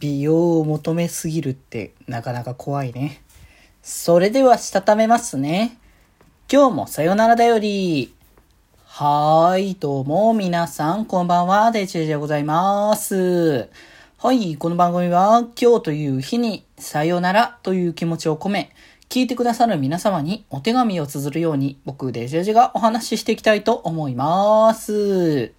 美容を求めすぎるってなかなか怖いね。それではしたためますね。今日もさよならだより。はーい、どうも皆さん、こんばんは、デジェジでございます。はい、この番組は今日という日にさよならという気持ちを込め、聞いてくださる皆様にお手紙を綴るように僕デジェジがお話ししていきたいと思います。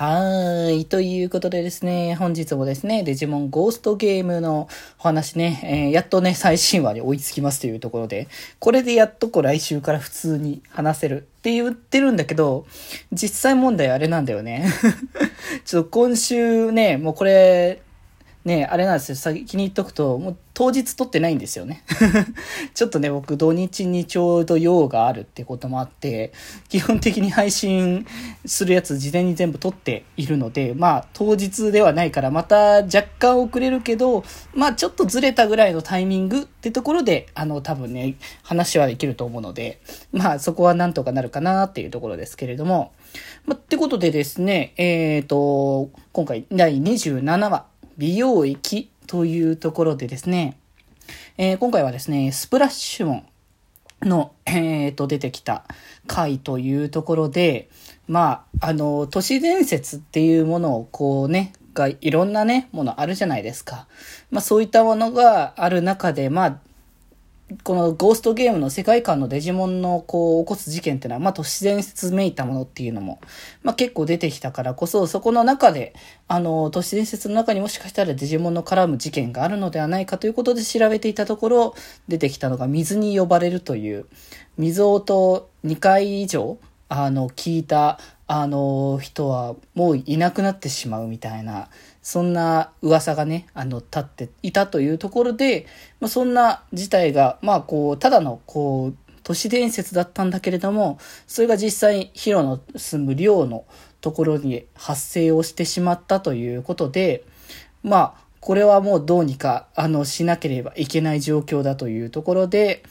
はーい。ということでですね、本日もですね、デジモンゴーストゲームのお話ね、えー、やっとね、最新話に追いつきますというところで、これでやっとこう来週から普通に話せるって言ってるんだけど、実際問題あれなんだよね。ちょっと今週ね、もうこれ、ね、あれなんですよ。先に言っとくと、もう当日撮ってないんですよね。ちょっとね、僕土日にちょうど用があるってこともあって、基本的に配信するやつ事前に全部撮っているので、まあ当日ではないからまた若干遅れるけど、まあちょっとずれたぐらいのタイミングってところで、あの多分ね、話はできると思うので、まあそこはなんとかなるかなっていうところですけれども、まあ、ってことでですね、えっ、ー、と、今回第27話、美容液というところでですね、えー、今回はですね、スプラッシュモンの、えー、と、出てきた回というところで、まあ、あの、都市伝説っていうものをこうね、がいろんなね、ものあるじゃないですか。まあそういったものがある中で、まあこのゴーストゲームの世界観のデジモンのこう起こす事件っていうのは、まあ都市伝説めいたものっていうのも、まあ結構出てきたからこそ、そこの中で、あの、都市伝説の中にもしかしたらデジモンの絡む事件があるのではないかということで調べていたところ、出てきたのが水に呼ばれるという、水音2回以上、あの、聞いた、あの、人はもういなくなってしまうみたいな、そんな噂がね、あの、立っていたというところで、まあ、そんな事態が、まあ、こう、ただの、こう、都市伝説だったんだけれども、それが実際、ヒロの住む寮のところに発生をしてしまったということで、まあ、これはもうどうにか、あの、しなければいけない状況だというところで、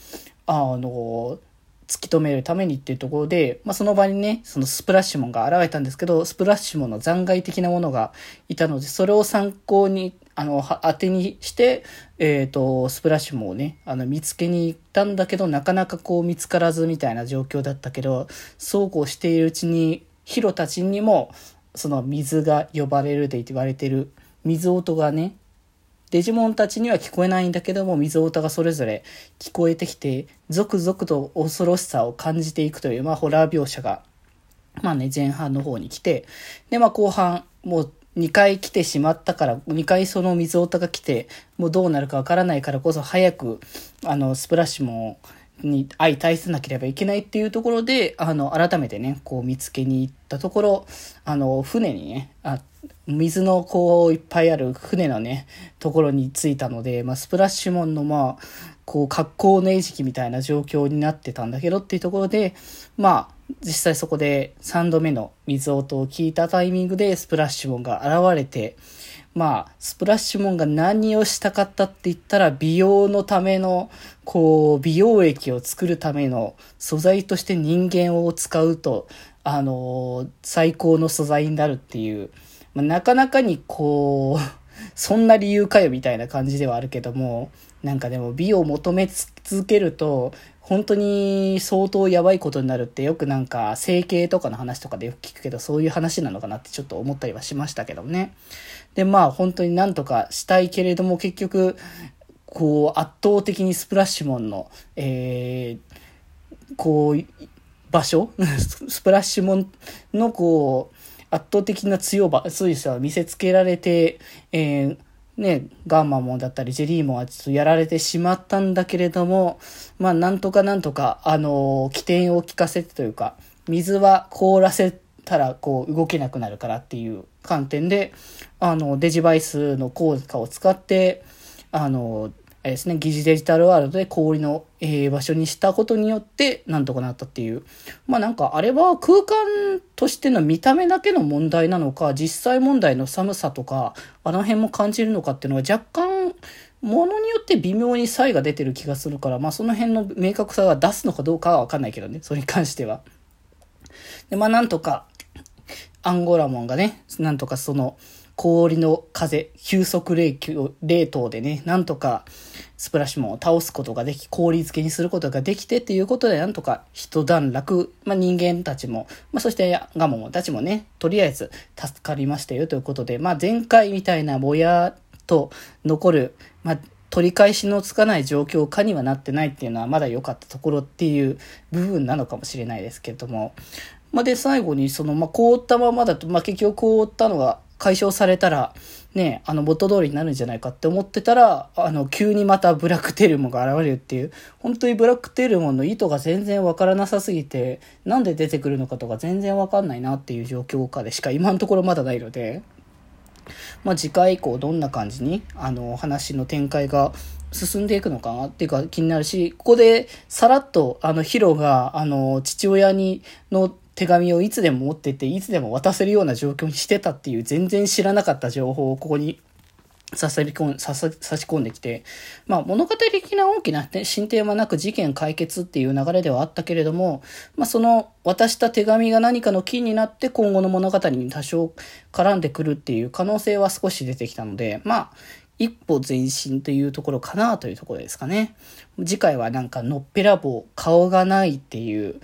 あの、突き止めるためにっていうところで、まあ、その場にね、そのスプラッシュモンが現れたんですけど、スプラッシュモンの残骸的なものがいたので、それを参考に、あの、当てにして、えっ、ー、と、スプラッシュモンをね、あの、見つけに行ったんだけど、なかなかこう見つからずみたいな状況だったけど、そうこうしているうちに、ヒロたちにも、その水が呼ばれるで言われてる水音がね、デジモンたちには聞こえないんだけども、水音がそれぞれ聞こえてきて、続々と恐ろしさを感じていくという、まあ、ホラー描写が、まあね、前半の方に来て、で、まあ、後半、もう、2回来てしまったから、2回その水音が来て、もうどうなるかわからないからこそ早く、あの、スプラッシュもに相対せなければいけないっていうところで、あの、改めてね、こう見つけに行ったところ、あの、船にね、あ水のこういっぱいある船のね、ところに着いたので、まあ、スプラッシュモンのまあ、こう格好の餌食みたいな状況になってたんだけどっていうところで、まあ、実際そこで3度目の水音を聞いたタイミングでスプラッシュモンが現れて、まあ、スプラッシュモンが何をしたかったって言ったら、美容のための、こう、美容液を作るための素材として人間を使うと、あの、最高の素材になるっていう、まあ、なかなかにこう、そんな理由かよみたいな感じではあるけども、なんかでも美を求め続けると、本当に相当やばいことになるってよくなんか整形とかの話とかでよく聞くけどそういう話なのかなってちょっと思ったりはしましたけどね。でまあ本当になんとかしたいけれども結局こう圧倒的にスプラッシュモンの、えー、こう場所？スプラッシュモンのこう圧倒的な強さを見せつけられて、えーね、ガンマモンだったりジェリーモンはちょっとやられてしまったんだけれども、まあなんとかなんとか、あの、起点を効かせてというか、水は凍らせたらこう動けなくなるからっていう観点で、あの、デジバイスの効果を使って、あの、えですね、疑似デジタルワールドで氷の、えー、場所にしたことによって、なんとかなったっていう。まあなんか、あれは空間としての見た目だけの問題なのか、実際問題の寒さとか、あの辺も感じるのかっていうのは若干、ものによって微妙に差異が出てる気がするから、まあその辺の明確さが出すのかどうかはわかんないけどね、それに関しては。で、まあなんとか、アンゴラモンがね、なんとかその、氷の風、急速冷冷凍でね、なんとかスプラッシュモンを倒すことができ、氷付けにすることができてっていうことで、なんとか一段落、まあ、人間たちも、まあ、そしてガモンたちもね、とりあえず助かりましたよということで、まあ、前回みたいなぼやと残る、まあ、取り返しのつかない状況下にはなってないっていうのはまだ良かったところっていう部分なのかもしれないですけれども。まあ、で、最後にその、ま、凍ったままだと、まあ、結局凍ったのが解消されたら、ね、あの、元通りになるんじゃないかって思ってたら、あの、急にまたブラックテルモンが現れるっていう、本当にブラックテルモンの意図が全然わからなさすぎて、なんで出てくるのかとか全然わかんないなっていう状況下でしか今のところまだないので、まあ、次回以降どんな感じに、あの、話の展開が進んでいくのかなっていうか気になるし、ここでさらっと、あの、ヒロが、あの、父親に、の手紙をいつでも持ってて、いつでも渡せるような状況にしてたっていう全然知らなかった情報をここに差し込んできて、まあ物語的な大きな、進展はなく事件解決っていう流れではあったけれども、まあその渡した手紙が何かのキーになって今後の物語に多少絡んでくるっていう可能性は少し出てきたので、まあ一歩前進というところかなというところですかね。次回はなんかのっぺらぼう、顔がないっていう、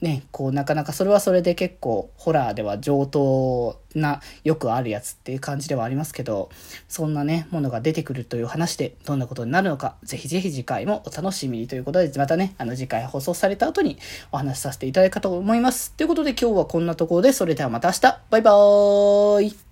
ね、こうなかなかそれはそれで結構ホラーでは上等な、よくあるやつっていう感じではありますけど、そんなね、ものが出てくるという話でどんなことになるのか、ぜひぜひ次回もお楽しみにということで、またね、あの次回放送された後にお話しさせていただけたと思います。ということで今日はこんなところで、それではまた明日バイバーイ